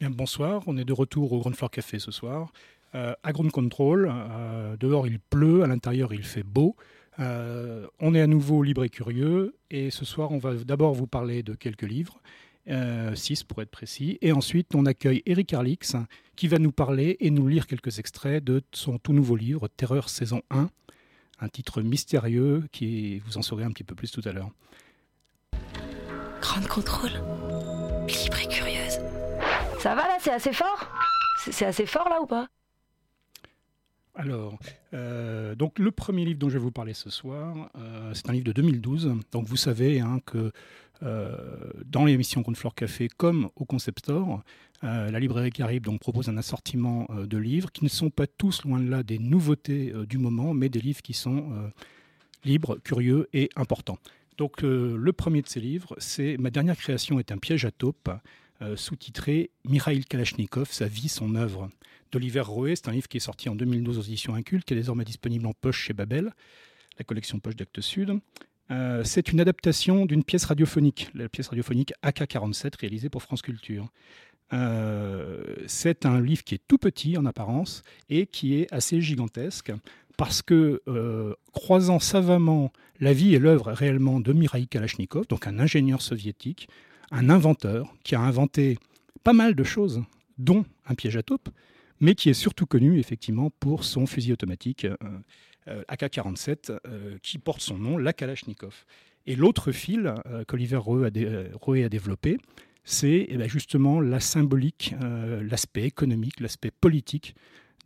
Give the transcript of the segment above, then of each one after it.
Bien, bonsoir, on est de retour au Ground Floor Café ce soir. Euh, à Ground Control, euh, dehors il pleut, à l'intérieur il fait beau. Euh, on est à nouveau libre et curieux et ce soir on va d'abord vous parler de quelques livres, 6 pour être précis, et ensuite on accueille Eric Arlix qui va nous parler et nous lire quelques extraits de son tout nouveau livre Terreur saison 1, un titre mystérieux qui vous en saurez un petit peu plus tout à l'heure. Grande contrôle, libre et curieuse. Ça va là, c'est assez fort? C'est assez fort là ou pas? Alors, euh, donc le premier livre dont je vais vous parler ce soir, euh, c'est un livre de 2012. Donc vous savez hein, que euh, dans l'émission Floor Café, comme au Concept Store, la librairie Caribe donc, propose un assortiment de livres qui ne sont pas tous, loin de là, des nouveautés du moment, mais des livres qui sont libres, curieux et importants. Donc le premier de ces livres, c'est Ma dernière création est un piège à taupe, sous-titré Mikhail Kalachnikov, sa vie, son œuvre d'Oliver Roé. C'est un livre qui est sorti en 2012 aux éditions Inculte, qui est désormais disponible en poche chez Babel, la collection poche d'Actes Sud. Euh, c'est une adaptation d'une pièce radiophonique, la pièce radiophonique AK-47 réalisée pour France Culture. Euh, c'est un livre qui est tout petit en apparence et qui est assez gigantesque parce que, euh, croisant savamment la vie et l'œuvre réellement de Mikhail Kalachnikov, donc un ingénieur soviétique, un inventeur qui a inventé pas mal de choses, dont un piège à taupe, mais qui est surtout connu effectivement pour son fusil automatique euh, euh, AK-47 euh, qui porte son nom, la Kalachnikov. Et l'autre fil qu'Oliver Roe a, développé, c'est eh ben, justement la symbolique, l'aspect économique, l'aspect politique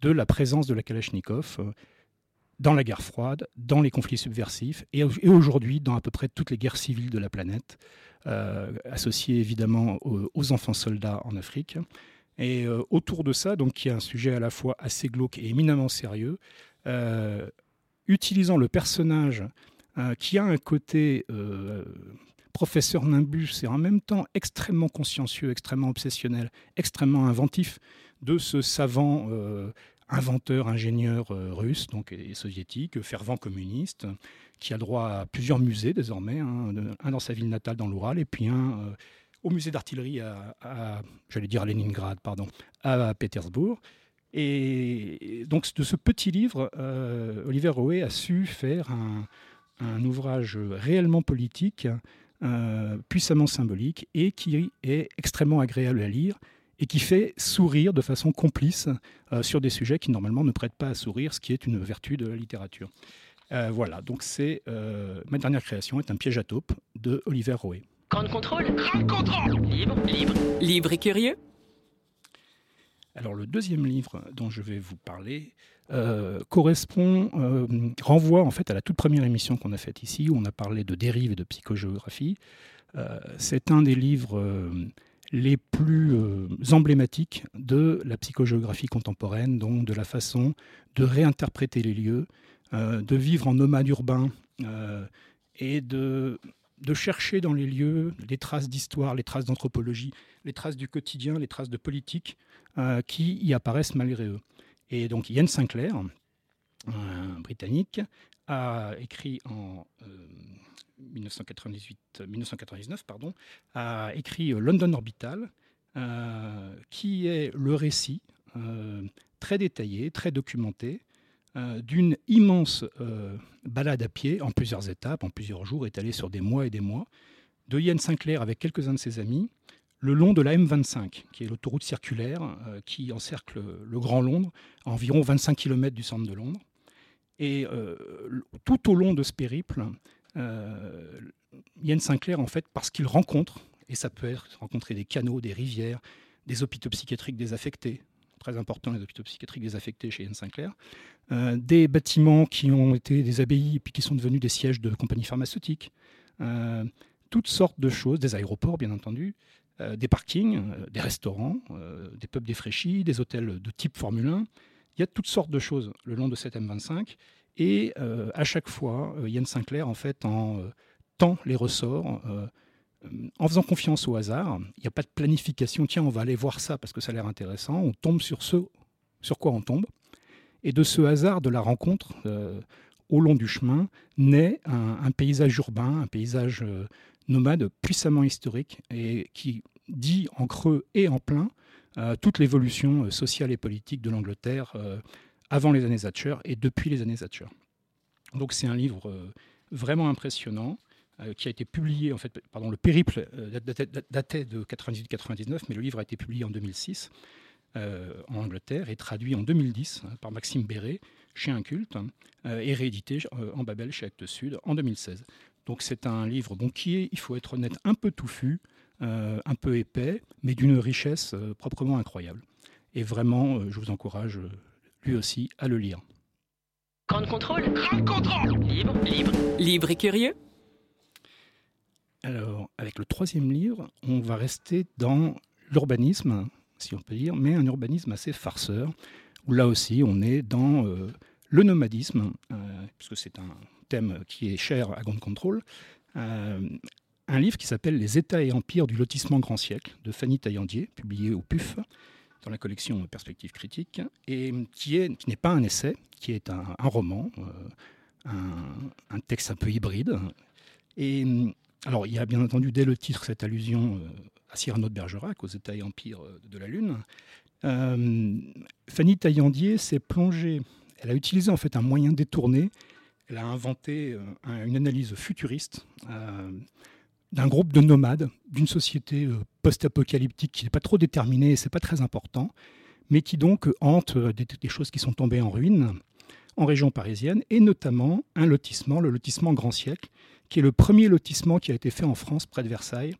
de la présence de la Kalachnikov dans la guerre froide, dans les conflits subversifs et, aujourd'hui dans à peu près toutes les guerres civiles de la planète, associées évidemment aux, enfants soldats en Afrique. Et euh, autour de ça, donc, qui est un sujet à la fois assez glauque et éminemment sérieux, euh, utilisant le personnage euh, qui a un côté professeur Nimbus et en même temps extrêmement consciencieux, extrêmement obsessionnel, extrêmement inventif de ce savant inventeur, ingénieur russe donc, et soviétique, fervent communiste, qui a droit à plusieurs musées désormais, hein, un dans sa ville natale dans l'Oural et puis un au musée d'artillerie à, j'allais dire à Leningrad, pardon, à Pétersbourg. Et donc de ce petit livre, euh, Oliver Roé a su faire un, ouvrage réellement politique, euh, puissamment symbolique, et qui est extrêmement agréable à lire et qui fait sourire de façon complice euh, sur des sujets qui normalement ne prêtent pas à sourire, ce qui est une vertu de la littérature. Voilà, donc c'est ma dernière création est un piège à taupe de Oliver Roé. Grande contrôle. Grande contrôle. Libre, libre. Libre et curieux. Alors le deuxième livre dont je vais vous parler euh, correspond, euh, renvoie en fait à la toute première émission qu'on a faite ici où on a parlé de dérive et de psychogéographie. Euh, c'est un des livres les plus emblématiques de la psychogéographie contemporaine, donc de la façon de réinterpréter les lieux, de vivre en nomade urbain et de chercher dans les lieux les traces d'histoire, les traces d'anthropologie, les traces du quotidien, les traces de politique euh, qui y apparaissent malgré eux. Et donc Ian Sinclair, britannique, a écrit en 1998, euh, 1999 pardon, a écrit London Orbital, euh, qui est le récit très détaillé, très documenté euh, d'une immense euh, balade à pied en plusieurs étapes, en plusieurs jours, étalée sur des mois et des mois, de Ian Sinclair avec quelques-uns de ses amis, le long de la M25, qui est l'autoroute circulaire euh, qui encercle le Grand Londres, à environ 25 km du centre de Londres. Et tout au long de ce périple, Ian Sinclair, en fait, parce qu'il rencontre, et ça peut être rencontrer des canaux, des rivières, des hôpitaux psychiatriques désaffectés, très important, les hôpitaux psychiatriques désaffectés chez Ian Sinclair, euh, des bâtiments qui ont été des abbayes et puis qui sont devenus des sièges de compagnies pharmaceutiques, euh, toutes sortes de choses, des aéroports bien entendu, euh, des parkings, des restaurants, des pubs défraîchis, des hôtels de type Formule 1. Il y a toutes sortes de choses le long de cette M25 et à chaque fois, Yann Sinclair en fait en tend les ressorts en faisant confiance au hasard. Il n'y a pas de planification. Tiens, on va aller voir ça parce que ça a l'air intéressant. On tombe sur ce sur quoi on tombe. Et de ce hasard de la rencontre, euh, au long du chemin, naît un, paysage urbain, un paysage euh, nomade puissamment historique et qui dit en creux et en plein toute l'évolution sociale et politique de l'Angleterre avant les années Thatcher et depuis les années Thatcher. Donc c'est un livre vraiment impressionnant qui a été publié, en fait, pardon, le périple datait de 98-99, mais le livre a été publié en 2006 en Angleterre et traduit en 2010 hein, par Maxime Béret chez Inculte et réédité en Babel chez Actes Sud en 2016. Donc c'est un livre bon, qui est, il faut être honnête, un peu touffu, euh, un peu épais, mais d'une richesse euh, proprement incroyable. Et vraiment, euh, je vous encourage lui aussi à le lire. Grand contrôle? Grand contrôle Libre, libre, libre et curieux? Alors, avec le troisième livre, on va rester dans l'urbanisme, si on peut dire, mais un urbanisme assez farceur, où là aussi on est dans le nomadisme, puisque c'est un thème qui est cher à Grand Control, euh, un livre qui s'appelle Les États et empires du lotissement grand siècle de Fanny Taillandier, publié au PUF dans la collection Perspectives critiques, et qui n'est qui pas un essai, qui est un, roman, euh, un, texte un peu hybride. Et alors, il y a bien entendu dès le titre cette allusion euh, à Cyrano de Bergerac, aux États et empires de la Lune. Fanny Taillandier s'est plongée, elle a utilisé en fait un moyen détourné elle a inventé euh, une analyse futuriste euh, d'un groupe de nomades, d'une société euh, post-apocalyptique qui n'est pas trop déterminée et c'est pas très important, mais qui donc hante des, choses qui sont tombées en ruine en région parisienne, et notamment un lotissement, le lotissement Grand Siècle, qui est le premier lotissement qui a été fait en France près de Versailles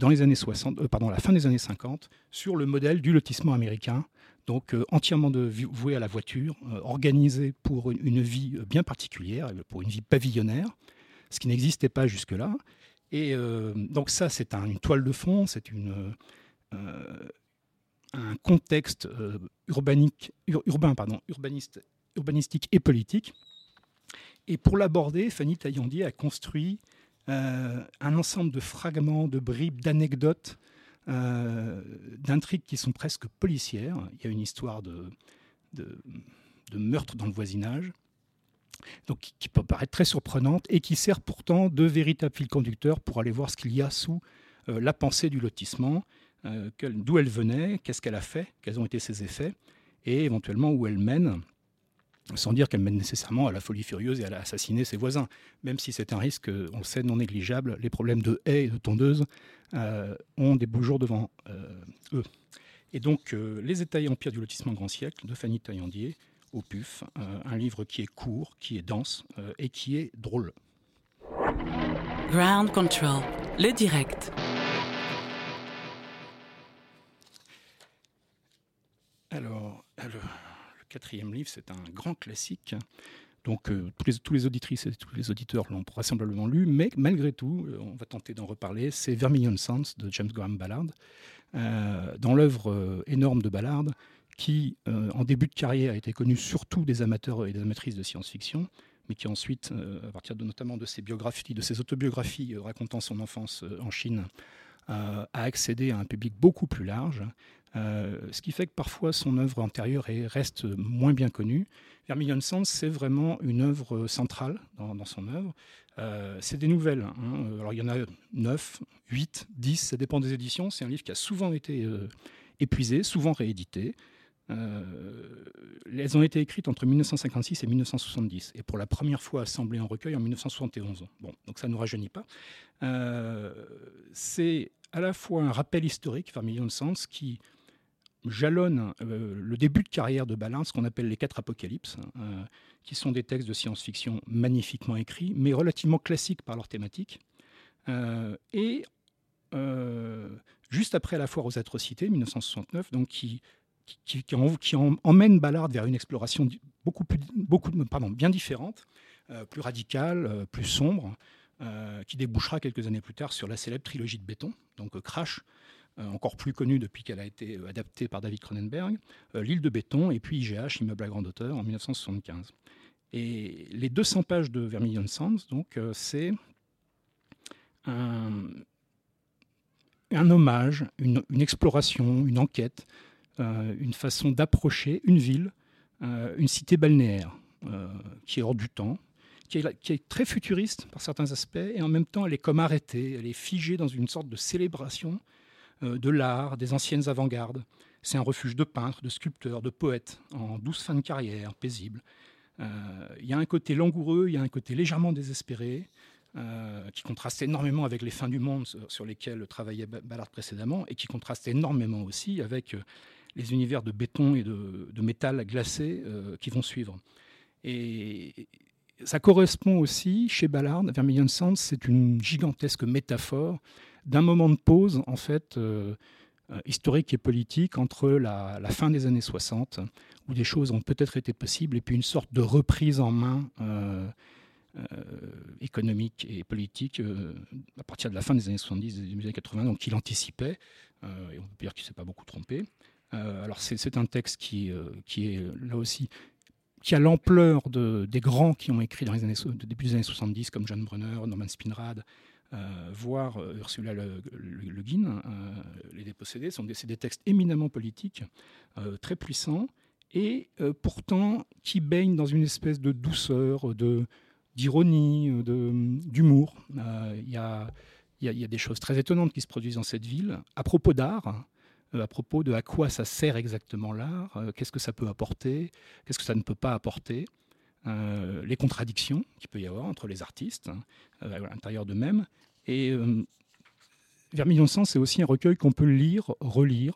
dans les années 60, pardon, la fin des années 50, sur le modèle du lotissement américain, donc euh, entièrement voué à la voiture, euh, organisé pour une, vie euh, bien particulière, pour une vie pavillonnaire, ce qui n'existait pas jusque-là. Et donc ça, c'est une toile de fond, c'est un contexte urbain, pardon, urbaniste, urbanistique et politique. Et pour l'aborder, Fanny Taillandier a construit un ensemble de fragments, de bribes, d'anecdotes euh, d'intrigues qui sont presque policières. Il y a une histoire de, de, meurtre dans le voisinage, donc qui peut paraître très surprenante et qui sert pourtant de véritable fil conducteur pour aller voir ce qu'il y a sous euh, la pensée du lotissement, euh, d'où elle venait, qu'est-ce qu'elle a fait, quels ont été ses effets, et éventuellement où elle mène sans dire qu'elle mène nécessairement à la folie furieuse et à assassiner ses voisins, même si c'est un risque, on le sait, non négligeable. Les problèmes de haies et de tondeuses euh, ont des beaux jours devant euh, eux. Et donc, euh, Les États et empires du lotissement grand siècle de Fanny Taillandier au PUF, un livre qui est court, qui est dense et qui est drôle. Ground Control, le direct. Alors, alors quatrième livre, c'est un grand classique. Donc euh, tous, les, auditrices et tous les auditeurs l'ont vraisemblablement lu, mais malgré tout, euh, on va tenter d'en reparler. C'est Vermilion Sands de James Graham Ballard, euh, dans l'œuvre énorme de Ballard, qui en début de carrière a été connu surtout des amateurs et des amatrices de science-fiction, mais qui ensuite, à partir de, notamment de ses biographies, de ses autobiographies racontant son enfance en Chine, a accédé à un public beaucoup plus large. Euh, ce qui fait que parfois son œuvre antérieure reste moins bien connue. Vermilion Sands, c'est vraiment une œuvre centrale dans, son œuvre. Euh, c'est des nouvelles. Hein. Alors il y en a 9, 8, 10, ça dépend des éditions. C'est un livre qui a souvent été euh, épuisé, souvent réédité. elles ont été écrites entre 1956 et 1970, et pour la première fois assemblées en recueil en 1971. Bon, donc ça ne nous rajeunit pas. c'est à la fois un rappel historique, Vermilion Sands, qui jalonne euh, le début de carrière de Balin, ce qu'on appelle les quatre apocalypses, euh, qui sont des textes de science-fiction magnifiquement écrits, mais relativement classiques par leur thématique. Euh, et juste après la foire aux atrocités, 1969, donc qui, qui, emmène Ballard vers une exploration beaucoup, plus, beaucoup pardon, bien différente, plus radicale, plus sombre, qui débouchera quelques années plus tard sur la célèbre trilogie de béton, donc Crash, encore plus connue depuis qu'elle a été euh, adaptée par David Cronenberg, euh, L'île de béton et puis IGH, Immeuble à grande hauteur, en 1975. Et les 200 pages de Vermilion Sands, donc, c'est un, hommage, une, exploration, une enquête, une façon d'approcher une ville, une cité balnéaire qui est hors du temps, qui est, très futuriste par certains aspects, et en même temps elle est comme arrêtée, elle est figée dans une sorte de célébration de l'art, des anciennes avant-gardes. C'est un refuge de peintres, de sculpteurs, de poètes, en douce fin de carrière, paisible. Il y a un côté langoureux, il y a un côté légèrement désespéré, qui contraste énormément avec les fins du monde sur lesquelles travaillait Ballard précédemment, et qui contraste énormément aussi avec les univers de béton et de, métal glacé euh, qui vont suivre. Et ça correspond aussi, chez Ballard, Vermilion Sands, c'est une gigantesque métaphore d'un moment de pause, en fait, euh, euh, historique et politique entre la, fin des années 60, où des choses ont peut-être été possibles, et puis une sorte de reprise en main économique et politique à partir de la fin des années 70 et des années 80, donc il anticipait, et on peut dire qu'il ne s'est pas beaucoup trompé. Euh, alors c'est un texte qui, euh, qui est là aussi qui a l'ampleur de, des grands qui ont écrit dans les années, début des années 70, comme John Brunner, Norman Spinrad, euh, voire Ursula Le, Guin, Les Dépossédés, sont des, textes éminemment politiques, très puissants, et pourtant qui baignent dans une espèce de douceur, d'ironie, d'humour. Il y a, des choses très étonnantes qui se produisent dans cette ville. À propos d'art, euh, à propos de à quoi ça sert exactement l'art, euh, qu'est-ce que ça peut apporter, qu'est-ce que ça ne peut pas apporter, euh, les contradictions qu'il peut y avoir entre les artistes hein, à l'intérieur d'eux-mêmes. Et Vermilion Sens, c'est aussi un recueil qu'on peut lire, relire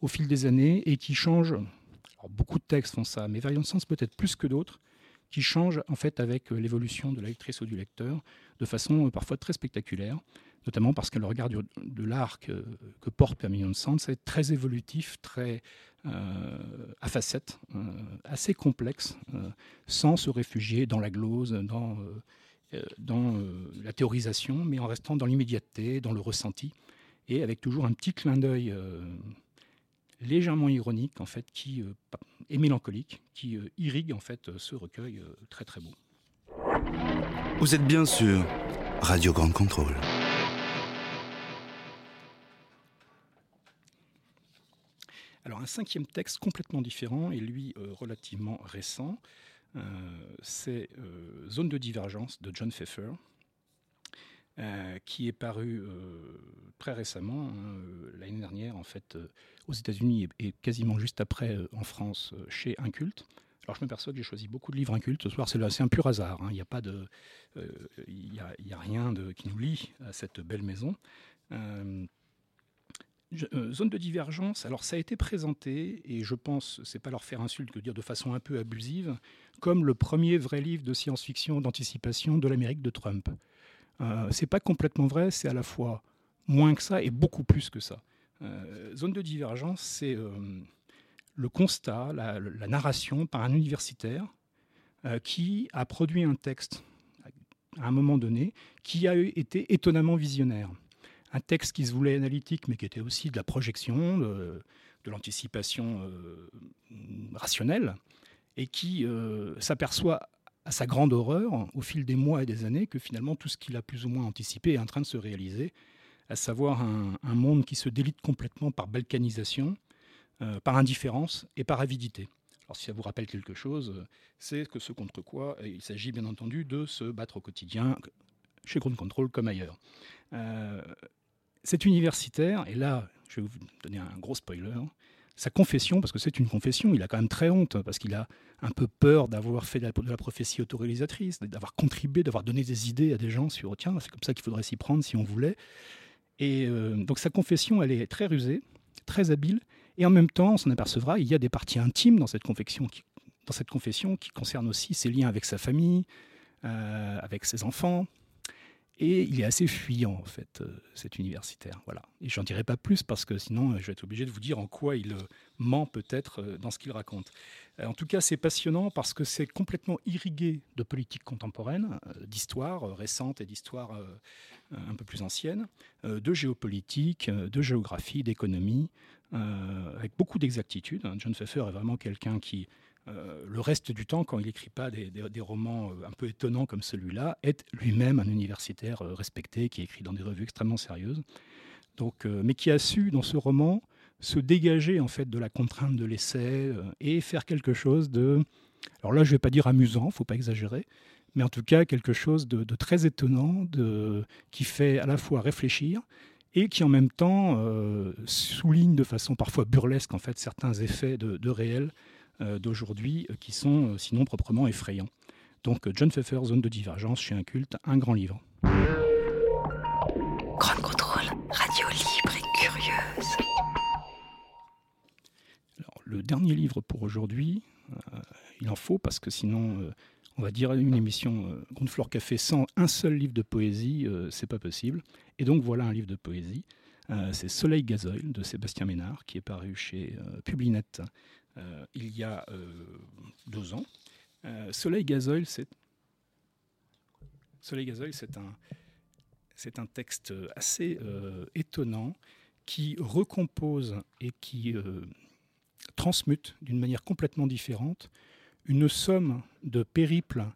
au fil des années et qui change. beaucoup de textes font ça, mais Vermilion Sens peut-être plus que d'autres, qui change en fait avec l'évolution de la lectrice ou du lecteur de façon parfois très spectaculaire notamment parce que le regard de l'art que, porte Permignon de Sand, c'est très évolutif, très euh, à facettes, euh, assez complexe, euh, sans se réfugier dans la glose, dans, la théorisation, mais en restant dans l'immédiateté, dans le ressenti, et avec toujours un petit clin d'œil légèrement ironique, en fait, qui, et mélancolique, qui irrigue en fait ce recueil très très beau. Vous êtes bien sûr Radio Grande Contrôle. Alors un cinquième texte complètement différent et lui euh, relativement récent, euh, c'est euh, Zone de divergence de John Pfeffer. qui est paru très récemment, hein, l'année dernière en fait, aux États-Unis et, quasiment juste après en France chez Inculte. Alors je me perçois que j'ai choisi beaucoup de livres incultes ce soir, c'est un pur hasard, hein. il n'y a, pas il a, rien de, qui nous lie à cette belle maison. Euh, zone de divergence, alors ça a été présenté, et je pense, c'est pas leur faire insulte que dire de façon un peu abusive, comme le premier vrai livre de science-fiction d'anticipation de l'Amérique de Trump. Euh, c'est pas complètement vrai, c'est à la fois moins que ça et beaucoup plus que ça. Euh, zone de divergence, c'est euh, le constat, la, narration par un universitaire qui a produit un texte à un moment donné qui a été étonnamment visionnaire un texte qui se voulait analytique, mais qui était aussi de la projection, de, l'anticipation euh, rationnelle, et qui euh, s'aperçoit à sa grande horreur, au fil des mois et des années, que finalement tout ce qu'il a plus ou moins anticipé est en train de se réaliser, à savoir un, monde qui se délite complètement par balkanisation, euh, par indifférence et par avidité. Alors si ça vous rappelle quelque chose, c'est que ce contre quoi il s'agit bien entendu de se battre au quotidien, chez Ground Control comme ailleurs cet universitaire, et là, je vais vous donner un gros spoiler, sa confession, parce que c'est une confession, il a quand même très honte, parce qu'il a un peu peur d'avoir fait de la, prophétie autoréalisatrice, d'avoir contribué, d'avoir donné des idées à des gens sur, tiens, c'est comme ça qu'il faudrait s'y prendre si on voulait. Et euh, donc sa confession, elle est très rusée, très habile, et en même temps, on s'en apercevra, il y a des parties intimes dans cette confession qui, dans concernent aussi ses liens avec sa famille, euh, avec ses enfants, et il est assez fuyant, en fait, euh, cet universitaire. Voilà. Et j'en dirai pas plus parce que sinon, euh, je vais être obligé de vous dire en quoi il euh, ment peut-être dans ce qu'il raconte. En tout cas, c'est passionnant parce que c'est complètement irrigué de politique contemporaine, d'histoire récente et d'histoire un peu plus ancienne, de géopolitique, de géographie, d'économie, avec beaucoup d'exactitude. John Pfeffer est vraiment quelqu'un qui euh, le reste du temps, quand il n'écrit pas des, romans euh, un peu étonnants comme celui-là, est lui-même un universitaire euh, respecté qui écrit dans des revues extrêmement sérieuses. Donc, mais qui a su, dans ce roman, se dégager en fait de la contrainte de l'essai et faire quelque chose de. Alors là, je ne vais pas dire amusant, faut pas exagérer, mais en tout cas quelque chose de, très étonnant, de, qui fait à la fois réfléchir et qui en même temps souligne de façon parfois burlesque en fait certains effets de, réel d'aujourd'hui qui sont sinon proprement effrayants. Donc John Pfeffer, Zone de divergence chez un culte, un grand livre. Grand contrôle, radio libre et curieuse. le dernier livre pour aujourd'hui, il en faut parce que sinon on va dire une émission euh, Café sans un seul livre de poésie, euh, c'est pas possible. Et donc voilà un livre de poésie. Euh, c'est Soleil Gazoil de Sébastien Ménard qui est paru chez Publinet il y a deux ans. Soleil Gazoil, c'est Soleil Gazoil, c'est un un texte assez étonnant qui recompose et qui transmute d'une manière complètement différente une somme de périples,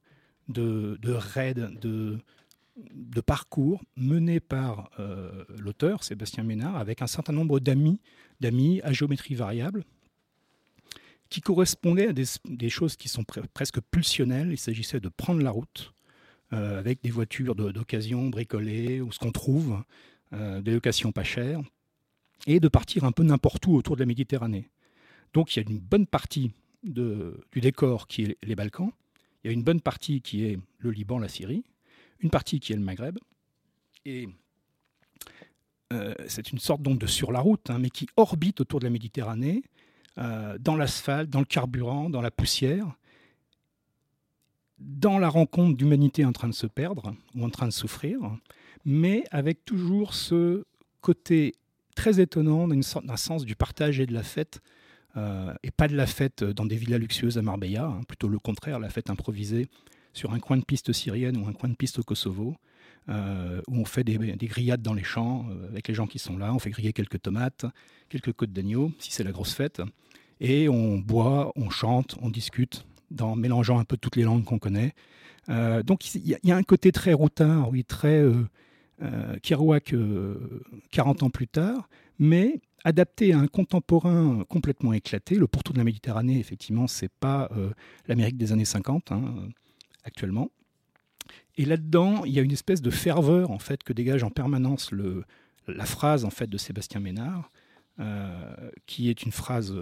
de, raids, de, de parcours menés par euh, l'auteur, Sébastien Ménard, avec un certain nombre d'amis, d'amis à géométrie variable, qui correspondaient à des, choses qui sont presque pulsionnelles. Il s'agissait de prendre la route euh, avec des voitures d'occasion bricolées ou ce qu'on trouve, euh, des locations pas chères, et de partir un peu n'importe où autour de la Méditerranée. Donc il y a une bonne partie du décor qui est les Balkans. Il y a une bonne partie qui est le Liban, la Syrie, une partie qui est le Maghreb. Et euh, c'est une sorte donc de sur la route, hein, mais qui orbite autour de la Méditerranée, euh, dans l'asphalte, dans le carburant, dans la poussière, dans la rencontre d'humanité en train de se perdre ou en train de souffrir, mais avec toujours ce côté très étonnant d'un sens du partage et de la fête euh, et pas de la fête dans des villas luxueuses à Marbella, hein, plutôt le contraire, la fête improvisée sur un coin de piste syrienne ou un coin de piste au Kosovo, euh, où on fait des, grillades dans les champs euh, avec les gens qui sont là, on fait griller quelques tomates, quelques côtes d'agneau, si c'est la grosse fête, et on boit, on chante, on discute, dans, mélangeant un peu toutes les langues qu'on connaît. donc il y, a un côté très routard, oui, très Kerouac 40 ans plus tard, mais adapté à un contemporain complètement éclaté. Le pourtour de la Méditerranée, effectivement, c'est pas euh, l'Amérique des années 50 hein, euh, actuellement. Et là-dedans, il y a une espèce de ferveur en fait que dégage en permanence le, la phrase en fait de Sébastien Ménard, euh, qui est une phrase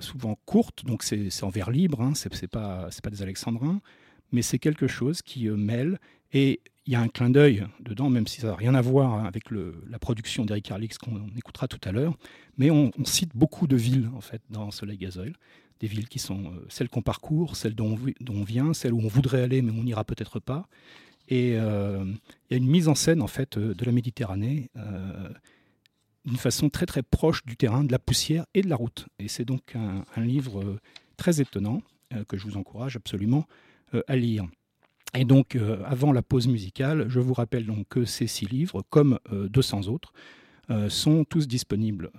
souvent courte, donc c'est en vers libre, hein, c'est pas c'est pas des alexandrins, mais c'est quelque chose qui mêle. Et il y a un clin d'œil dedans, même si ça n'a rien à voir avec la production d'Eric Harlix qu'on écoutera tout à l'heure. Mais on, cite beaucoup de villes en fait dans Soleil Gazoil, des villes qui sont euh, celles qu'on parcourt, celles dont on, vient, celles où on voudrait aller mais on n'ira peut-être pas. Et euh, il y a une mise en scène en fait euh, de la Méditerranée d'une façon très très proche du terrain, de la poussière et de la route. Et c'est donc un, livre très étonnant que je vous encourage absolument à lire. Et donc, avant la pause musicale, je vous rappelle donc que ces six livres, comme 200 euh, autres, sont tous disponibles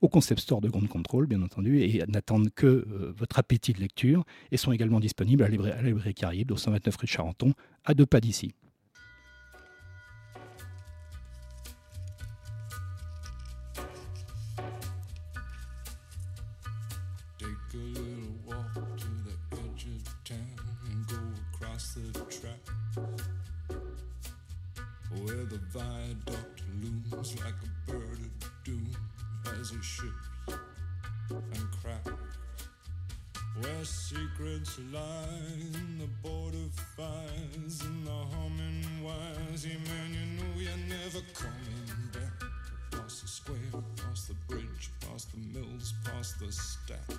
au Concept Store de Grande Contrôle, bien entendu, et n'attendent que votre appétit de lecture, et sont également disponibles à la librairie Caraïbe, au 129 rue de Charenton, à deux pas d'ici. And cracks. Where secrets lie in the border fires and the humming wires. Yeah, man, you know you're never coming back. Past the square, past the bridge, past the mills, past the stacks.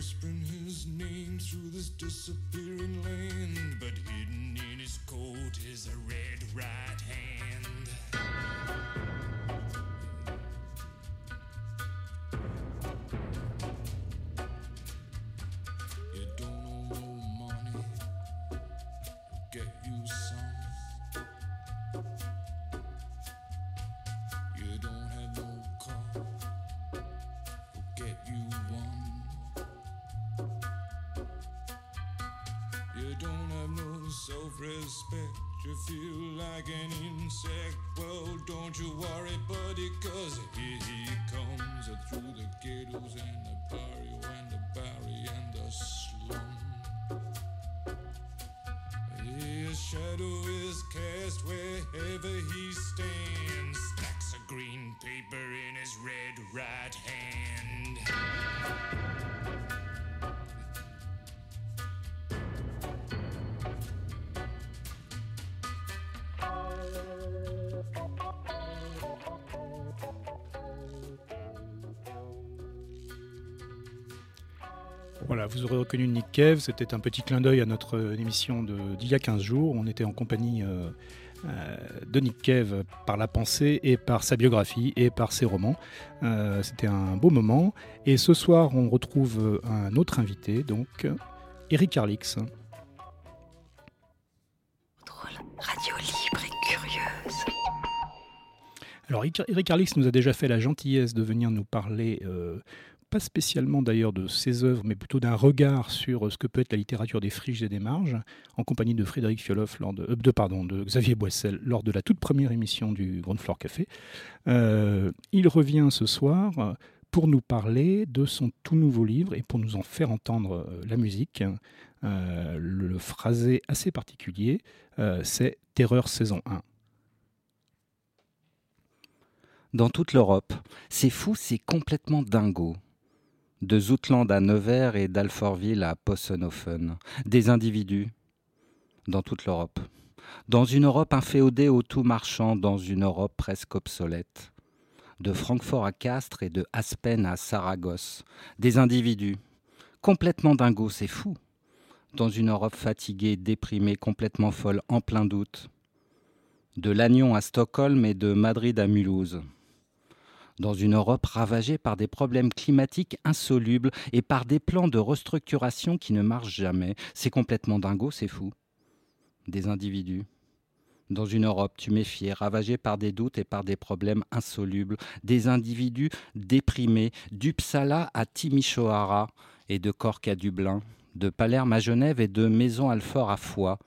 Whispering his name through this disappearing land, but hidden in his coat is a red right hand. Self-respect. You feel like an insect. Well, don't you worry, buddy, cause here he comes uh, through the ghettos and the Voilà, vous aurez reconnu Nick Cave. C'était un petit clin d'œil à notre euh, émission de- d'il y a 15 jours. On était en compagnie euh, euh, de Nick Cave par la pensée et par sa biographie et par ses romans. Euh, C'était un beau moment. Et ce soir, on retrouve un autre invité, donc Eric Arlix. Drôle, radio libre et curieuse. Alors, Eric- Eric Arlix nous a déjà fait la gentillesse de venir nous parler, pas spécialement d'ailleurs de ses œuvres, mais plutôt d'un regard sur ce que peut être la littérature des friches et des marges, en compagnie de Frédéric Fioloff, lors de, euh, de, pardon, de Xavier Boissel, lors de la toute première émission du Ground Floor Café. Euh, il revient ce soir euh, pour nous parler de son tout nouveau livre et pour nous en faire entendre euh, la musique. Euh, le phrasé assez particulier, euh, c'est Terreur saison 1. dans toute l'Europe. C'est fou, c'est complètement dingo. De Zoutland à Nevers et d'Alfortville à Possenhofen. Des individus dans toute l'Europe. Dans une Europe inféodée au tout marchand, dans une Europe presque obsolète. De Francfort à Castres et de Aspen à Saragosse. Des individus complètement dingos, c'est fou. Dans une Europe fatiguée, déprimée, complètement folle, en plein doute. De Lannion à Stockholm et de Madrid à Mulhouse dans une Europe ravagée par des problèmes climatiques insolubles et par des plans de restructuration qui ne marchent jamais. C'est complètement dingo, c'est fou. Des individus. Dans une Europe tuméfiée, ravagée par des doutes et par des problèmes insolubles, des individus déprimés, d'Uppsala à Timisoara et de Cork à Dublin, de Palerme à Genève et de Maison Alfort à Foix.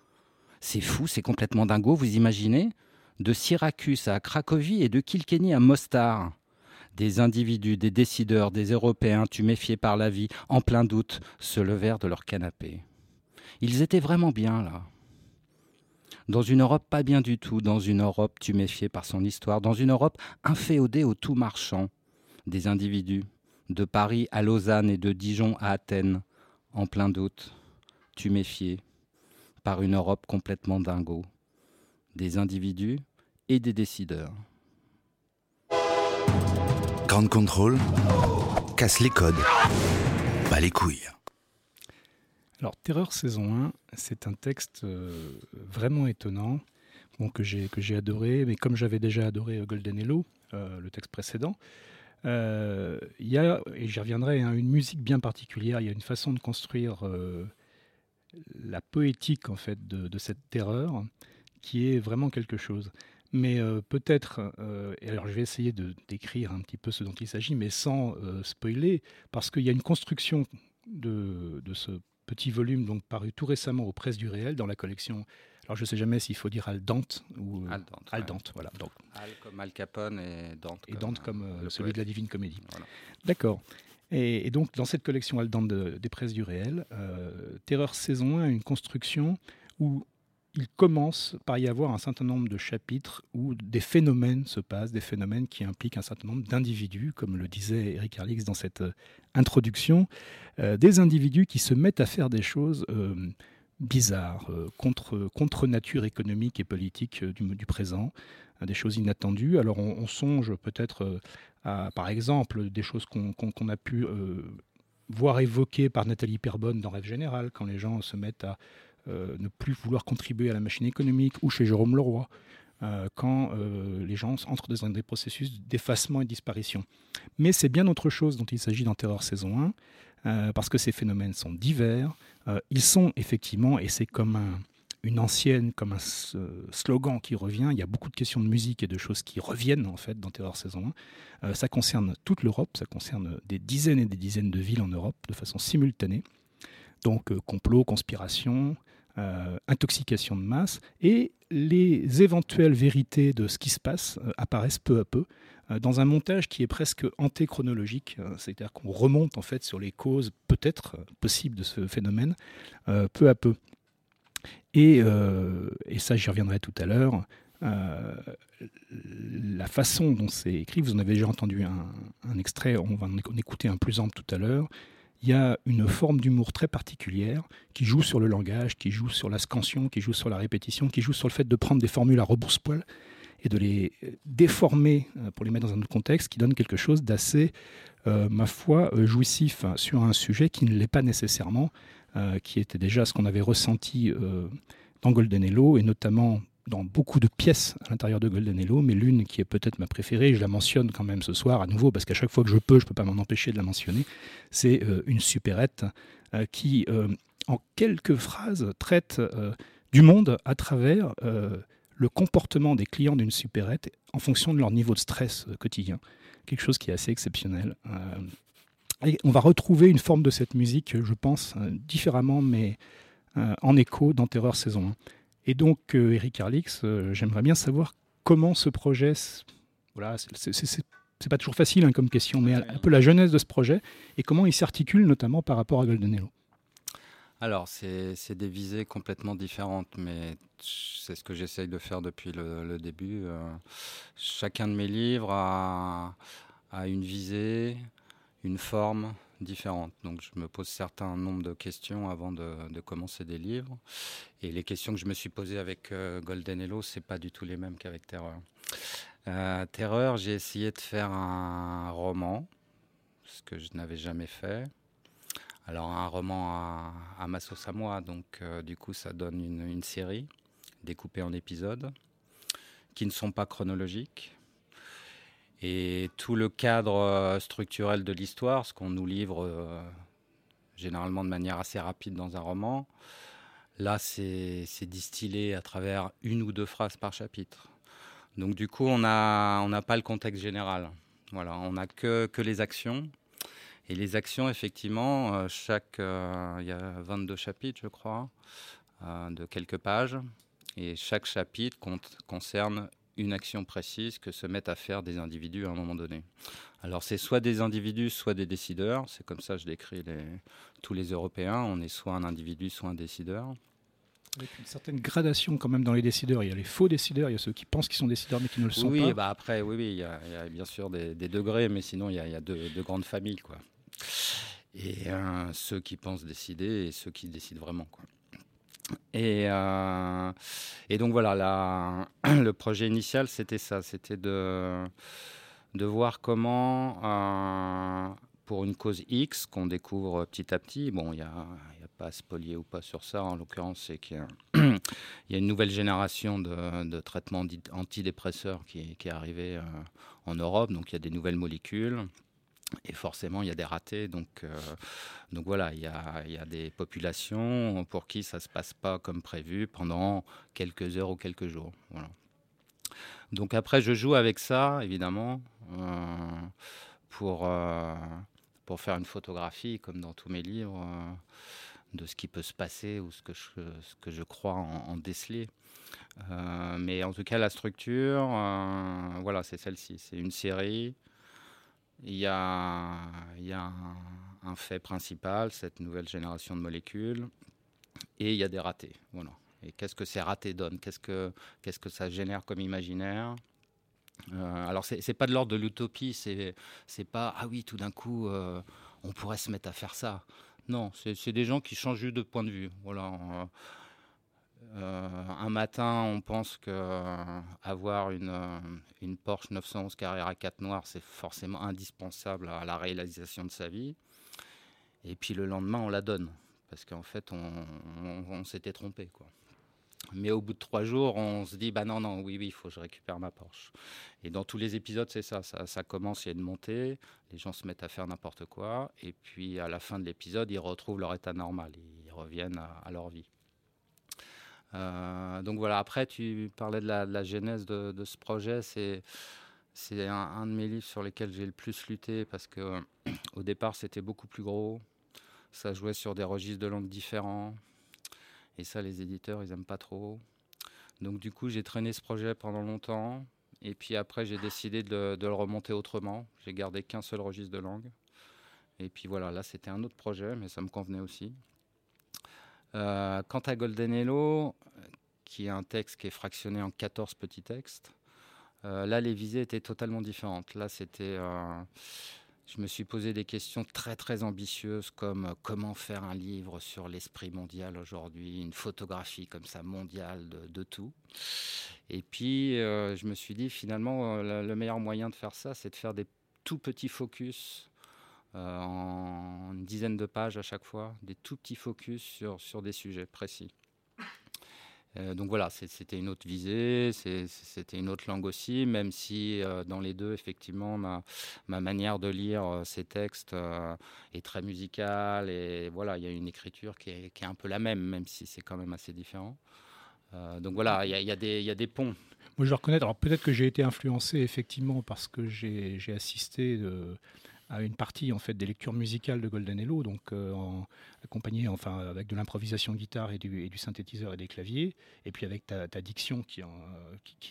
C'est fou, c'est complètement dingo, vous imaginez? De Syracuse à Cracovie et de Kilkenny à Mostar des individus, des décideurs, des Européens tuméfiés par la vie, en plein doute, se levèrent de leur canapé. Ils étaient vraiment bien là. Dans une Europe pas bien du tout, dans une Europe tuméfiée par son histoire, dans une Europe inféodée au tout marchand, des individus, de Paris à Lausanne et de Dijon à Athènes, en plein doute, tuméfiés par une Europe complètement dingo, des individus et des décideurs. Grand Control casse les codes, pas les couilles. Alors, Terreur saison 1, c'est un texte euh, vraiment étonnant bon, que j'ai adoré, mais comme j'avais déjà adoré euh, Golden Hello, euh, le texte précédent, il y a, et j'y reviendrai, hein, une musique bien particulière, il y a une façon de construire la poétique en fait de cette terreur qui est vraiment quelque chose. Mais euh, peut-être, euh, et alors je vais essayer de décrire un petit peu ce dont il s'agit, mais sans euh, spoiler, parce qu'il y a une construction de, de ce petit volume donc paru tout récemment aux presses du réel dans la collection. Alors je ne sais jamais s'il faut dire Al Dante ou Al Dante, Al ouais. Dante, voilà. Donc, Al comme Al Capone et Dante et Dante comme celui poète. de la Divine Comédie. Voilà. D'accord. Et, et donc, dans cette collection Al Dante de- des presses du réel, Terreur saison 1 a une construction où il commence par y avoir un certain nombre de chapitres où des phénomènes se passent, des phénomènes qui impliquent un certain nombre d'individus, comme le disait Eric Harlix dans cette euh, introduction, euh, des individus qui se mettent à faire des choses euh, bizarres, contre, nature économique et politique du, présent, euh, des choses inattendues. Alors on, on songe peut-être à, par exemple, des choses qu'on a pu euh, voire évoqué par Nathalie Perbonne dans Rêve Général, quand les gens se mettent à ne plus vouloir contribuer à la machine économique, ou chez Jérôme Leroy, quand les gens entrent dans des processus d'effacement et de disparition. Mais c'est bien autre chose dont il s'agit dans Terreur saison 1, parce que ces phénomènes sont divers. ils sont effectivement, et c'est comme un, une ancienne, comme un slogan qui revient. Il y a beaucoup de questions de musique et de choses qui reviennent en fait dans Terror saison 1. Euh, ça concerne toute l'Europe, ça concerne des dizaines et des dizaines de villes en Europe de façon simultanée. Donc euh, complot, conspiration, euh, intoxication de masse et les éventuelles vérités de ce qui se passe apparaissent peu à peu dans un montage qui est presque antéchronologique, c'est-à-dire qu'on remonte en fait sur les causes peut-être possibles de ce phénomène peu à peu. Euh, et, ça, j'y reviendrai tout à l'heure. Euh, la façon dont c'est écrit, vous en avez déjà entendu un, extrait, on va en écouter un plus ample tout à l'heure. Il y a une forme d'humour très particulière qui joue sur le langage, qui joue sur la scansion, qui joue sur la répétition, qui joue sur le fait de prendre des formules à rebrousse-poil et de les déformer euh, pour les mettre dans un autre contexte, qui donne quelque chose d'assez, ma foi, jouissif sur un sujet qui ne l'est pas nécessairement. Euh, qui était déjà ce qu'on avait ressenti euh, dans Golden Hello, et notamment dans beaucoup de pièces à l'intérieur de Golden Hello, mais l'une qui est peut-être ma préférée, je la mentionne quand même ce soir à nouveau, parce qu'à chaque fois que je peux, je ne peux pas m'en empêcher de la mentionner, c'est euh, une supérette qui, en quelques phrases, traite du monde à travers le comportement des clients d'une supérette en fonction de leur niveau de stress quotidien. Quelque chose qui est assez exceptionnel on va retrouver une forme de cette musique, je pense, euh, différemment, mais euh, en écho dans Terreur saison 1. Et donc, euh, Eric Arlix, j'aimerais bien savoir comment ce projet, voilà, c'est pas toujours facile hein, comme question, mais un peu la genèse de ce projet et comment il s'articule notamment par rapport à Golden Hello. Alors, c'est des visées complètement différentes, mais c'est ce que j'essaye de faire depuis le, début. chacun de mes livres a, a une visée, une forme différente. Donc je me pose certain nombre de questions avant de, commencer des livres. Et les questions que je me suis posées avec euh, Golden Hello, c'est pas du tout les mêmes qu'avec Terreur. Euh, Terreur, j'ai essayé de faire un roman, ce que je n'avais jamais fait. Alors un roman à, à ma sauce à moi, donc euh, du coup ça donne une série découpée en épisodes qui ne sont pas chronologiques et tout le cadre euh, structurel de l'histoire, ce qu'on nous livre euh, généralement de manière assez rapide dans un roman, là c'est distillé à travers une ou deux phrases par chapitre. Donc du coup on n'a pas le contexte général. Voilà, on n'a que, les actions. Et les actions, effectivement, euh, chaque, il y a 22 chapitres, je crois, de quelques pages. Et chaque chapitre compte, concerne une action précise que se mettent à faire des individus à un moment donné. Alors c'est soit des individus, soit des décideurs. C'est comme ça que je décris les, tous les Européens. On est soit un individu, soit un décideur. Avec une certaine gradation quand même dans les décideurs. Il y a les faux décideurs, il y a ceux qui pensent qu'ils sont décideurs mais qui ne le sont pas. Oui, bah après, oui, oui, il y, a, bien sûr des, degrés, mais sinon il y a, il y a deux, grandes familles, quoi. Et euh, ceux qui pensent décider et ceux qui décident vraiment, quoi. Et, euh, et, donc voilà, le projet initial, c'était ça, c'était de, de voir comment, euh, pour une cause X qu'on découvre petit à petit, bon, il n'y a, pas à spolier ou pas sur ça, en l'occurrence, c'est qu'il y, a une nouvelle génération de, de traitements antidépresseurs qui, qui est arrivée euh, en Europe, donc il y a des nouvelles molécules. Et forcément, il y a des ratés. Donc, euh, donc voilà, il y, a, il y, a, des populations pour qui ça ne se passe pas comme prévu pendant quelques heures ou quelques jours. Donc après, je joue avec ça, évidemment, euh, pour, euh, pour faire une photographie, comme dans tous mes livres, de ce qui peut se passer ou ce que je, ce que je crois en, en déceler. mais en tout cas, la structure, voilà, c'est celle-ci. C'est une série il y a, un, fait principal, cette nouvelle génération de molécules, et il y a des ratés. Et qu'est-ce que ces ratés donnent? Qu'est-ce que, ça génère comme imaginaire? Euh, alors, c'est, n'est pas de l'ordre de l'utopie, c'est, c'est pas ah oui, tout d'un coup, euh, on pourrait se mettre à faire ça. Non, c'est, c'est des gens qui changent de point de vue. Voilà. Euh, un matin, on pense que euh, une, euh, une Porsche 911 Carrera 4 noire, c'est forcément indispensable à la réalisation de sa vie. Et puis le lendemain, on la donne. Parce qu'en fait, on, s'était trompé. Mais au bout de trois jours, on se dit bah non, non, oui, oui, il faut que je récupère ma Porsche. Et dans tous les épisodes, c'est ça, ça, commence, il y a une montée, les gens se mettent à faire n'importe quoi, et puis à la fin de l'épisode, ils retrouvent leur état normal, ils reviennent à, leur vie. Euh, donc voilà, après, tu parlais de la, genèse de, ce projet, c'est. Un, de mes livres sur lesquels j'ai le plus lutté parce que au départ c'était beaucoup plus gros, ça jouait sur des registres de langue différents. Et ça, les éditeurs, ils n'aiment pas trop. Donc du coup, j'ai traîné ce projet pendant longtemps. Et puis après, j'ai décidé de, le remonter autrement. J'ai gardé qu'un seul registre de langue. Et puis voilà, là, c'était un autre projet, mais ça me convenait aussi. Euh, quant à Golden Hello, qui est un texte qui est fractionné en 14 petits textes, euh, là, les visées étaient totalement différentes. Là, c'était... Euh, je me suis posé des questions très très ambitieuses comme comment faire un livre sur l'esprit mondial aujourd'hui, une photographie comme ça mondiale de, tout. Et puis je me suis dit finalement le meilleur moyen de faire ça, c'est de faire des tout petits focus en une dizaine de pages à chaque fois, des tout petits focus sur, sur des sujets précis. Euh, donc voilà, c'était une autre visée, c'était une autre langue aussi, même si euh, dans les deux, effectivement, ma, manière de lire euh, ces textes est très musicale et voilà, il y a une écriture qui est, un peu la même, même si c'est quand même assez différent. donc voilà, il y, y a, des ponts. Moi, je reconnais, alors peut-être que j'ai été influencé effectivement parce que j'ai assisté de à une partie en fait des lectures musicales de Golden Hello, donc euh, accompagné enfin avec de l'improvisation guitare et du, et du, synthétiseur et des claviers, et puis avec ta, diction qui,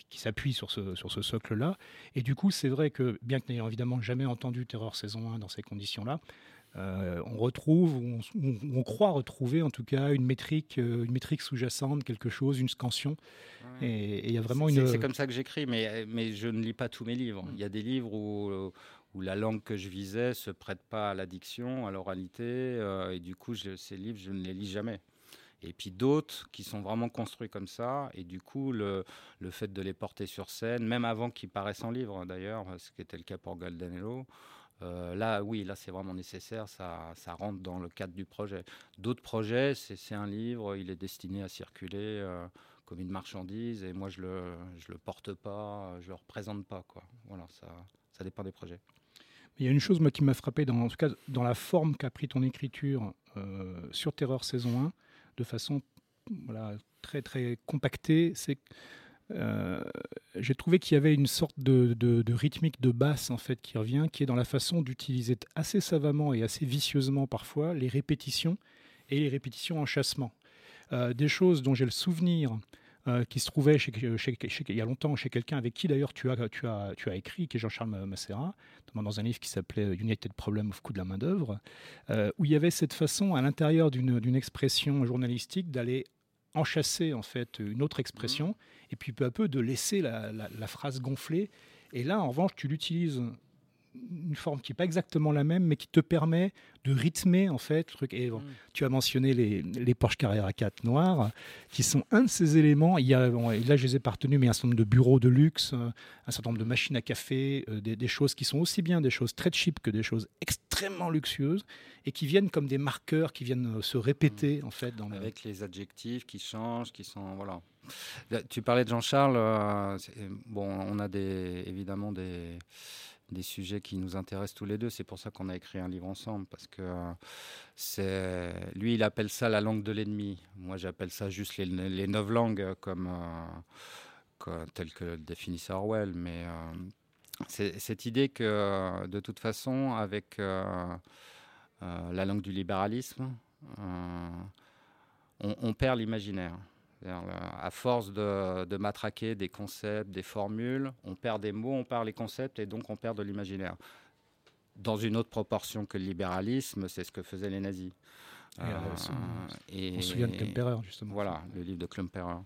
qui, s'appuie sur ce, sur ce socle-là. Et du coup, c'est vrai que bien que n'ayant évidemment jamais entendu Terreur saison 1 dans ces conditions-là, euh, on retrouve, on, on, croit retrouver en tout cas une métrique, euh, une métrique sous-jacente, quelque chose, une scansion. Et il y a vraiment une. C'est comme ça que j'écris, mais, mais je ne lis pas tous mes livres. Il y a des livres où, où la langue que je visais se prête pas à l'addiction, à l'oralité, euh, et du coup, ces livres, je ne les lis jamais. Et puis d'autres qui sont vraiment construits comme ça, et du coup, le, fait de les porter sur scène, même avant qu'ils paraissent en livre d'ailleurs, ce qui était le cas pour Golden Hello, euh, là, oui, là, c'est vraiment nécessaire, ça, rentre dans le cadre du projet. D'autres projets, c'est un livre, il est destiné à circuler euh, comme une marchandise, et moi, je le, je le porte pas, je le représente pas, quoi. Voilà, ça dépend des projets. Il y a une chose moi, qui m'a frappé, dans, en tout cas dans la forme qu'a pris ton écriture euh, sur Terreur saison 1, de façon voilà, très très compactée, c'est euh, j'ai trouvé qu'il y avait une sorte de, de, rythmique de basse en fait qui revient, qui est dans la façon d'utiliser assez savamment et assez vicieusement parfois les répétitions et les répétitions en chassement. Euh, des choses dont j'ai le souvenir euh, qui se trouvait chez, il y a longtemps chez quelqu'un avec qui d'ailleurs tu as, tu, as, tu as écrit, qui est Jean-Charles Massera, dans un livre qui s'appelait United Problem of Coût de la main-d'œuvre, euh, où il y avait cette façon, à l'intérieur d'une expression journalistique, d'aller enchasser en fait une autre expression, mmh. et puis peu à peu de laisser la, la phrase gonfler. Et là, en revanche, tu l'utilises une forme qui n'est pas exactement la même, mais qui te permet de rythmer en fait le truc. Et mm. tu as mentionné les, les Porsche Carrera 4 noirs, qui sont un de ces éléments. Il y a, là, je les ai partenus, mais un certain nombre de bureaux de luxe, euh, un certain nombre de machines à café, euh, des, choses qui sont aussi bien des choses très cheap que des choses extrêmement luxueuses et qui viennent comme des marqueurs qui viennent euh, se répéter mm. en fait dans avec les adjectifs qui changent, qui sont voilà. Tu parlais de Jean-Charles. bon, on a des, évidemment des des sujets qui nous intéressent tous les deux. C'est pour ça qu'on a écrit un livre ensemble, parce que c'est lui, il appelle ça la langue de l'ennemi. Moi, j'appelle ça juste les, neuf langues, comme, euh, tel que le définissait Orwell. Mais euh, c'est cette idée que, de toute façon, avec euh, la langue du libéralisme, on perd l'imaginaire. À force de, matraquer des concepts, des formules, on perd des mots, on perd les concepts et donc on perd de l'imaginaire. Dans une autre proportion que le libéralisme, c'est ce que faisaient les nazis. Euh, on se souvient de Klemperer, justement. Voilà, le livre de Klemperer.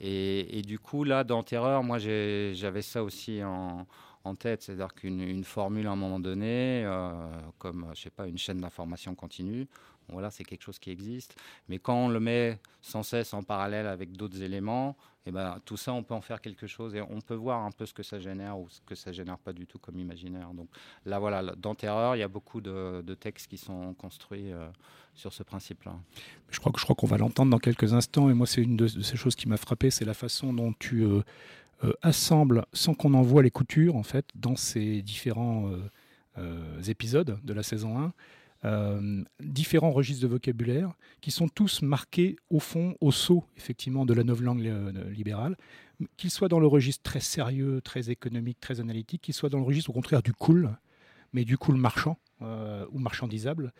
Et, et du coup, là, dans Terreur, moi, j'avais ça aussi en, en tête, c'est-à-dire qu'une formule à un moment donné, euh, comme je sais pas une chaîne d'information continue, voilà, c'est quelque chose qui existe. Mais quand on le met sans cesse en parallèle avec d'autres éléments, et ben, tout ça, on peut en faire quelque chose et on peut voir un peu ce que ça génère ou ce que ça génère pas du tout comme imaginaire. Donc là, voilà, dans Terreur, il y a beaucoup de, textes qui sont construits euh, sur ce principe-là. Je crois, je crois qu'on va l'entendre dans quelques instants et moi, c'est une de, ces choses qui m'a frappé, c'est la façon dont tu euh, euh, assembles, sans qu'on en voit les coutures, en fait, dans ces différents épisodes de la saison 1. Euh, différents registres de vocabulaire qui sont tous marqués au fond, au saut, effectivement, de la nouvelle langue euh, libérale, qu'ils soient dans le registre très sérieux, très économique, très analytique, qu'ils soient dans le registre au contraire du cool, mais du cool marchand euh, ou marchandisable,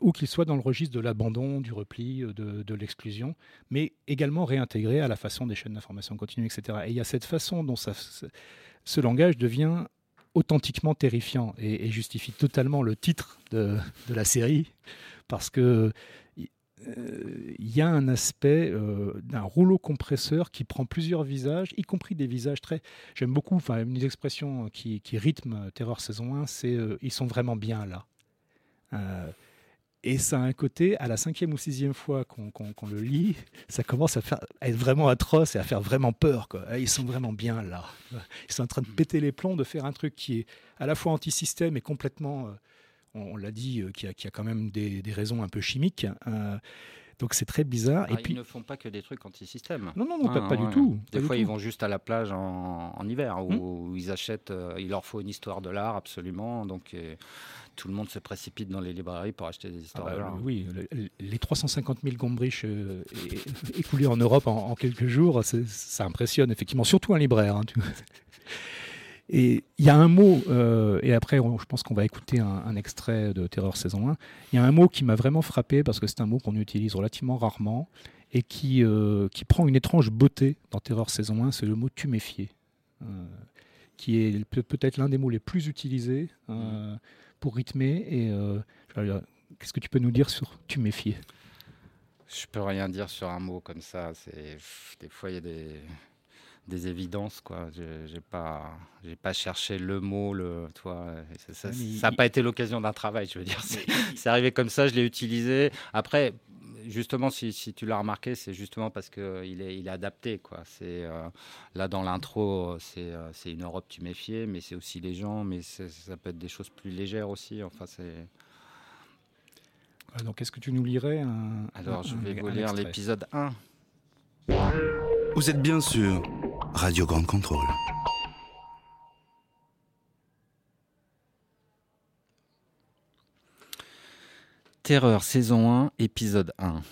ou qu'ils soient dans le registre de l'abandon, du repli, de, l'exclusion, mais également réintégrés à la façon des chaînes d'information continue, etc. Et il y a cette façon dont ce langage devient authentiquement terrifiant et, justifie totalement le titre de, la série parce que euh, il y a un aspect euh, d'un rouleau compresseur qui prend plusieurs visages, y compris des visages très. J'aime beaucoup, enfin, une qui, qui rythme Terreur saison 1, c'est euh, ils sont vraiment bien là. Et ça a un côté, à la cinquième ou sixième fois qu'on le lit, ça commence à, faire, être vraiment atroce et à faire vraiment peur. Quoi. Ah, ils sont vraiment bien là. Ils sont en train de péter les plombs, de faire un truc qui est à la fois anti-système et complètement, euh, on, l'a dit, euh, qui, a, qui, a, quand même des, des raisons un peu chimiques. Euh, donc c'est très bizarre. et ah, puis... Ils ne font pas que des trucs anti-système. Non, non, non, pas, hein, du tout. Des fois, ils vont juste à la plage en, hiver, où, hmm. ils achètent, il leur faut une histoire de l'art absolument. Donc tout le monde se précipite dans les librairies pour acheter des histoires ah bah, Oui, les 350 000 gombriches euh, écoulées en Europe en, quelques jours, ça impressionne effectivement, surtout un libraire. Hein, et il y a un mot, euh, et après je pense qu'on va écouter un, extrait de Terreur saison 1, il y a un mot qui m'a vraiment frappé parce que c'est un mot qu'on utilise relativement rarement et qui, euh, qui prend une étrange beauté dans Terreur saison 1, c'est le mot tuméfier, qui est peut-être l'un des mots les plus utilisés. Mmh pour rythmer. Et euh, qu'est-ce que tu peux nous dire sur tu méfier Je peux rien dire sur un mot comme ça. C'est des fois il y a des des évidences quoi j'ai pas j'ai pas cherché le mot le toi ça n'a pas été l'occasion d'un travail je veux dire c'est arrivé comme ça je l'ai utilisé après justement, si, tu l'as remarqué, c'est justement parce qu'il est, il est adapté. Quoi. C'est, euh, là, dans l'intro, c'est, euh, une Europe tu méfiais, mais c'est aussi les gens, mais ça peut être des choses plus légères aussi. Enfin, c'est... Donc, est-ce que tu nous lirais Alors, je vais vous lire l'épisode 1. Vous êtes bien sûr Radio Grande Contrôle. Terreur saison 1, épisode 1.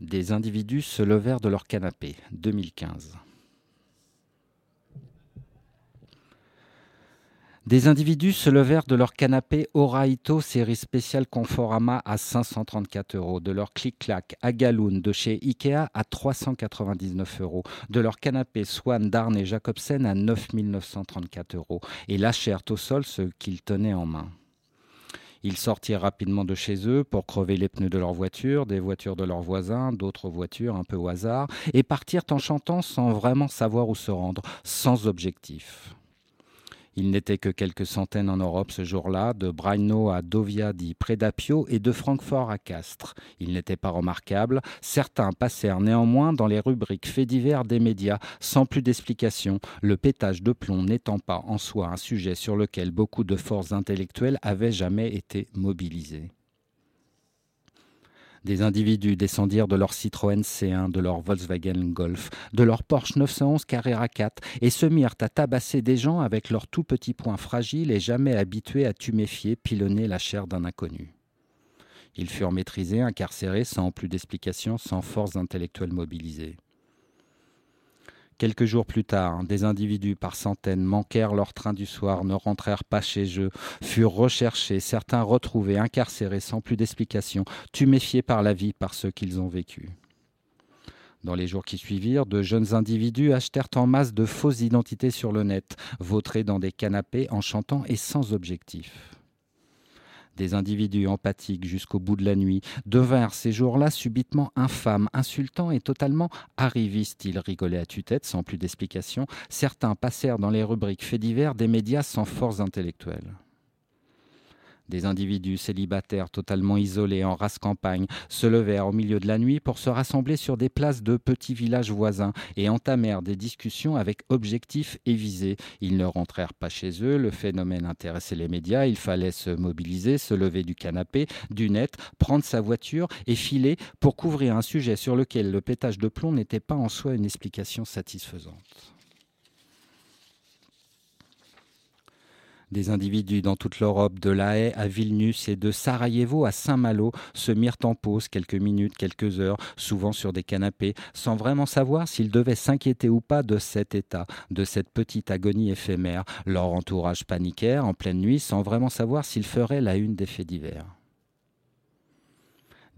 Des individus se levèrent de leur canapé, 2015. Des individus se levèrent de leur canapé Oraito série spéciale Conforama à 534 euros, de leur clic-clac Agaloon de chez Ikea à 399 euros, de leur canapé Swan d'Arne et Jacobsen à 9934 euros, et lâchèrent au sol ce qu'ils tenaient en main. Ils sortirent rapidement de chez eux pour crever les pneus de leur voiture, des voitures de leurs voisins, d'autres voitures un peu au hasard, et partirent en chantant sans vraiment savoir où se rendre, sans objectif. Il n'était que quelques centaines en Europe ce jour-là, de Braino à Dovia près d'Apio et de Francfort à Castres. Il n'était pas remarquable. Certains passèrent néanmoins dans les rubriques faits divers des médias sans plus d'explication, le pétage de plomb n'étant pas en soi un sujet sur lequel beaucoup de forces intellectuelles avaient jamais été mobilisées. Des individus descendirent de leur Citroën C1, de leur Volkswagen Golf, de leur Porsche 911 Carrera 4 et se mirent à tabasser des gens avec leurs tout petits poings fragiles et jamais habitués à tuméfier, pilonner la chair d'un inconnu. Ils furent maîtrisés, incarcérés, sans plus d'explications, sans force intellectuelle mobilisée. Quelques jours plus tard, des individus par centaines manquèrent leur train du soir, ne rentrèrent pas chez eux, furent recherchés, certains retrouvés, incarcérés sans plus d'explication, tuméfiés par la vie, par ce qu'ils ont vécu. Dans les jours qui suivirent, de jeunes individus achetèrent en masse de fausses identités sur le net, vautrés dans des canapés en chantant et sans objectif des individus empathiques jusqu'au bout de la nuit, devinrent ces jours-là subitement infâmes, insultants et totalement arrivistes. Ils rigolaient à tue-tête sans plus d'explication. Certains passèrent dans les rubriques faits divers des médias sans force intellectuelle. Des individus célibataires totalement isolés en race campagne se levèrent au milieu de la nuit pour se rassembler sur des places de petits villages voisins et entamèrent des discussions avec objectifs et visées. Ils ne rentrèrent pas chez eux, le phénomène intéressait les médias, il fallait se mobiliser, se lever du canapé, du net, prendre sa voiture et filer pour couvrir un sujet sur lequel le pétage de plomb n'était pas en soi une explication satisfaisante. Des individus dans toute l'Europe, de La Haye à Vilnius et de Sarajevo à Saint-Malo, se mirent en pause quelques minutes, quelques heures, souvent sur des canapés, sans vraiment savoir s'ils devaient s'inquiéter ou pas de cet état, de cette petite agonie éphémère. Leur entourage paniquait en pleine nuit, sans vraiment savoir s'ils feraient la une des faits divers.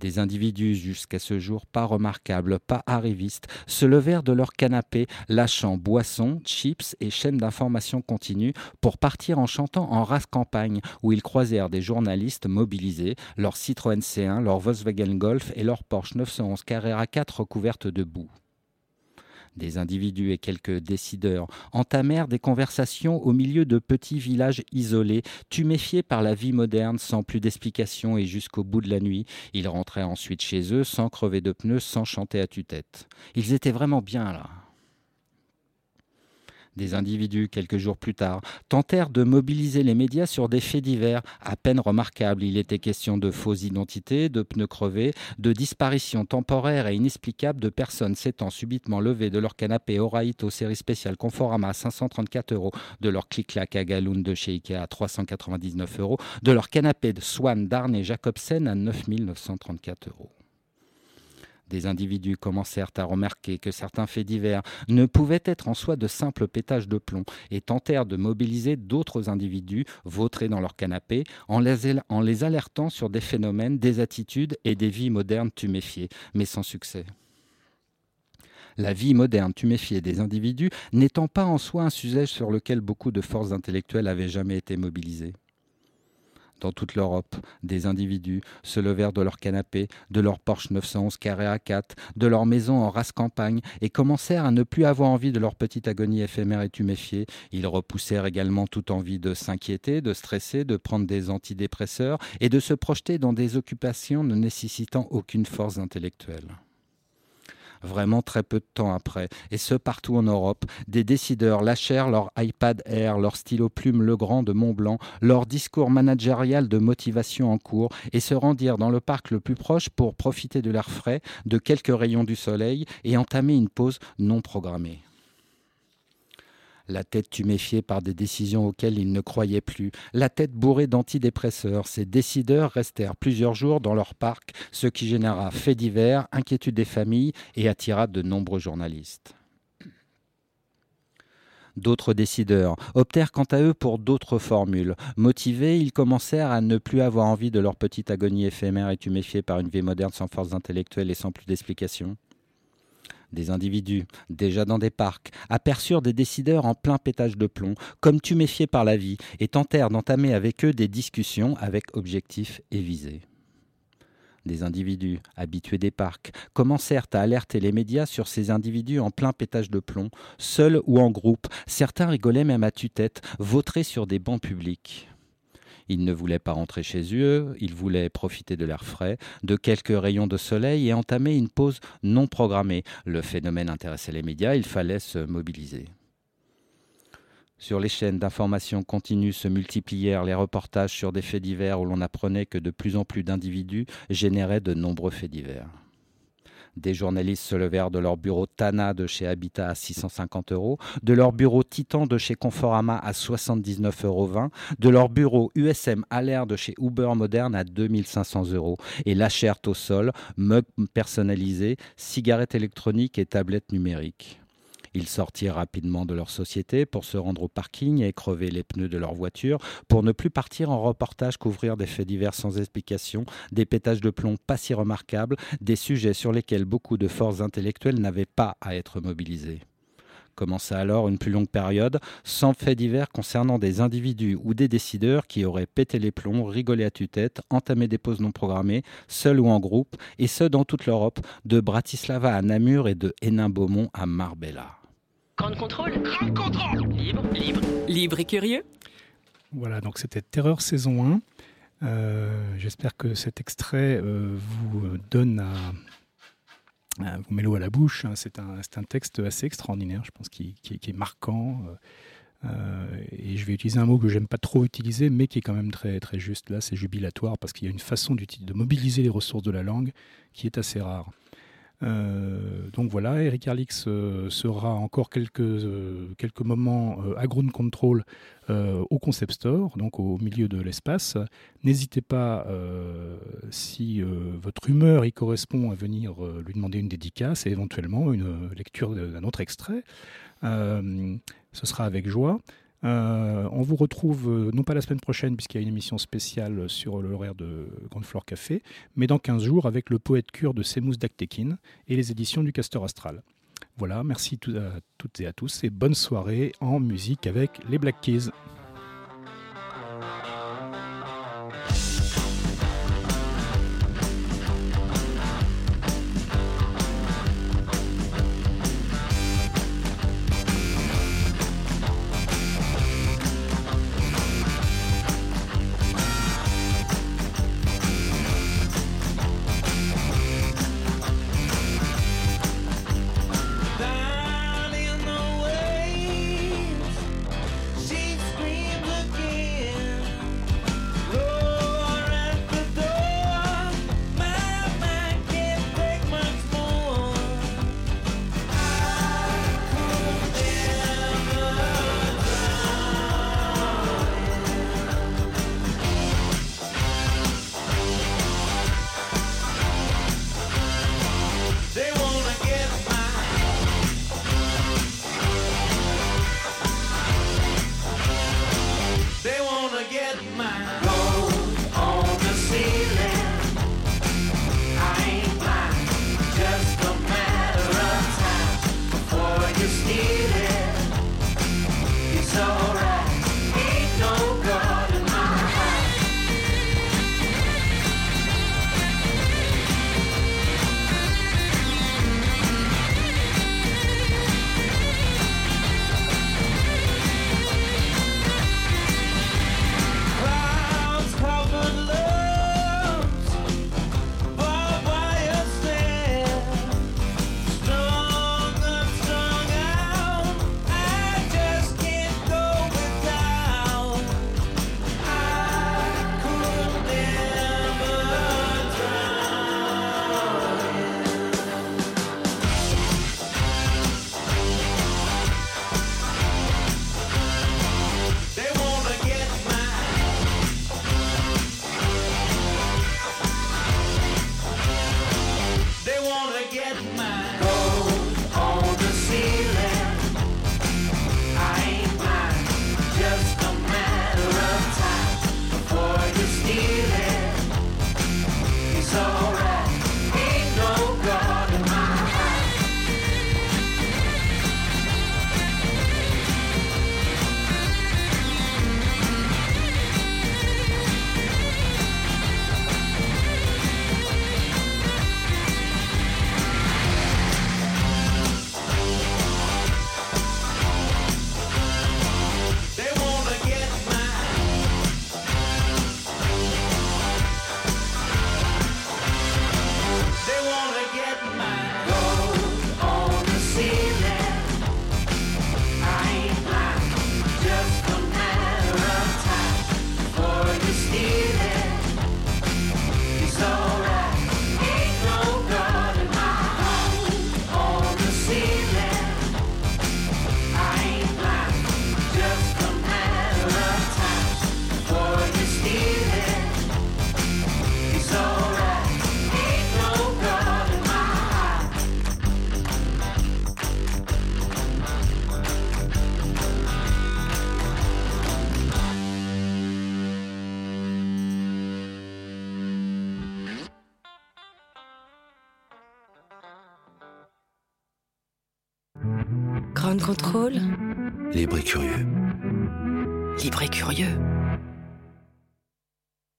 Des individus jusqu'à ce jour pas remarquables, pas arrivistes, se levèrent de leur canapé, lâchant boissons, chips et chaînes d'information continue pour partir en chantant en race campagne, où ils croisèrent des journalistes mobilisés, leur Citroën C1, leur Volkswagen Golf et leur Porsche 911 Carrera 4 recouvertes de boue des individus et quelques décideurs entamèrent des conversations au milieu de petits villages isolés, tuméfiés par la vie moderne sans plus d'explications et jusqu'au bout de la nuit. Ils rentraient ensuite chez eux sans crever de pneus, sans chanter à tue-tête. Ils étaient vraiment bien là des individus, quelques jours plus tard, tentèrent de mobiliser les médias sur des faits divers à peine remarquables. Il était question de fausses identités, de pneus crevés, de disparitions temporaires et inexplicables de personnes s'étant subitement levées de leur canapé Oraito série spéciale Conforama à 534 euros, de leur clic-clac à Galoun de chez Ikea à 399 euros, de leur canapé de Swan d'Arne et Jacobsen à 9934 euros des individus commencèrent à remarquer que certains faits divers ne pouvaient être en soi de simples pétages de plomb et tentèrent de mobiliser d'autres individus vautrés dans leur canapé en les, alertant sur des phénomènes, des attitudes et des vies modernes tuméfiées, mais sans succès. La vie moderne tuméfiée des individus n'étant pas en soi un sujet sur lequel beaucoup de forces intellectuelles avaient jamais été mobilisées dans toute l'Europe, des individus se levèrent de leur canapé, de leur Porsche 911 carré à 4, de leur maison en race campagne et commencèrent à ne plus avoir envie de leur petite agonie éphémère et tuméfiée. Ils repoussèrent également toute envie de s'inquiéter, de stresser, de prendre des antidépresseurs et de se projeter dans des occupations ne nécessitant aucune force intellectuelle vraiment très peu de temps après, et ce partout en Europe, des décideurs lâchèrent leur iPad Air, leur stylo plume Legrand de Mont-Blanc, leur discours managérial de motivation en cours, et se rendirent dans le parc le plus proche pour profiter de l'air frais, de quelques rayons du soleil, et entamer une pause non programmée la tête tuméfiée par des décisions auxquelles ils ne croyaient plus, la tête bourrée d'antidépresseurs. Ces décideurs restèrent plusieurs jours dans leur parc, ce qui généra faits divers, inquiétude des familles et attira de nombreux journalistes. D'autres décideurs optèrent quant à eux pour d'autres formules. Motivés, ils commencèrent à ne plus avoir envie de leur petite agonie éphémère et tuméfiée par une vie moderne sans force intellectuelle et sans plus d'explications des individus, déjà dans des parcs, aperçurent des décideurs en plein pétage de plomb, comme tuméfiés par la vie, et tentèrent d'entamer avec eux des discussions avec objectifs et visées. Des individus, habitués des parcs, commencèrent à alerter les médias sur ces individus en plein pétage de plomb, seuls ou en groupe. Certains rigolaient même à tue-tête, vautrés sur des bancs publics. Ils ne voulaient pas rentrer chez eux, ils voulaient profiter de l'air frais, de quelques rayons de soleil et entamer une pause non programmée. Le phénomène intéressait les médias, il fallait se mobiliser. Sur les chaînes d'information continue se multiplièrent les reportages sur des faits divers où l'on apprenait que de plus en plus d'individus généraient de nombreux faits divers. Des journalistes se levèrent de leur bureau Tana de chez Habitat à 650 euros, de leur bureau Titan de chez Conforama à 79,20 euros, de leur bureau USM Aller de chez Uber Moderne à 2500 euros et lâchèrent au sol mugs personnalisés, cigarettes électroniques et tablettes numériques. Ils sortirent rapidement de leur société pour se rendre au parking et crever les pneus de leur voiture pour ne plus partir en reportage couvrir des faits divers sans explication, des pétages de plomb pas si remarquables, des sujets sur lesquels beaucoup de forces intellectuelles n'avaient pas à être mobilisées. Commença alors une plus longue période sans faits divers concernant des individus ou des décideurs qui auraient pété les plombs, rigolé à tue-tête, entamé des pauses non programmées, seuls ou en groupe, et ce dans toute l'Europe, de Bratislava à Namur et de Hénin-Beaumont à Marbella. Grand contrôle. Grand contrôle. Libre, libre, libre et curieux. Voilà, donc c'était Terreur saison 1. J'espère que cet extrait vous donne à, vous met l'eau à la bouche. Hein. C'est un, un, texte assez extraordinaire, je pense, qui, qui, qui est marquant. Euh, et je vais utiliser un mot que j'aime pas trop utiliser, mais qui est quand même très, très juste là, c'est jubilatoire, parce qu'il y a une façon de mobiliser les ressources de la langue qui est assez rare. Euh, donc voilà, Eric Arlix euh, sera encore quelques, quelques moments à ground control au Concept Store, donc au milieu de l'espace. N'hésitez pas, si votre humeur y correspond, à venir lui demander une dédicace et éventuellement une lecture d'un autre extrait. Euh, ce sera avec joie. Euh, on vous retrouve euh, non pas la semaine prochaine puisqu'il y a une émission spéciale sur l'horaire de Grande Flore Café, mais dans 15 jours avec le poète cure de Semous Daktekin et les éditions du Castor Astral. Voilà, merci à toutes et à tous et bonne soirée en musique avec les Black Keys. Contrôle.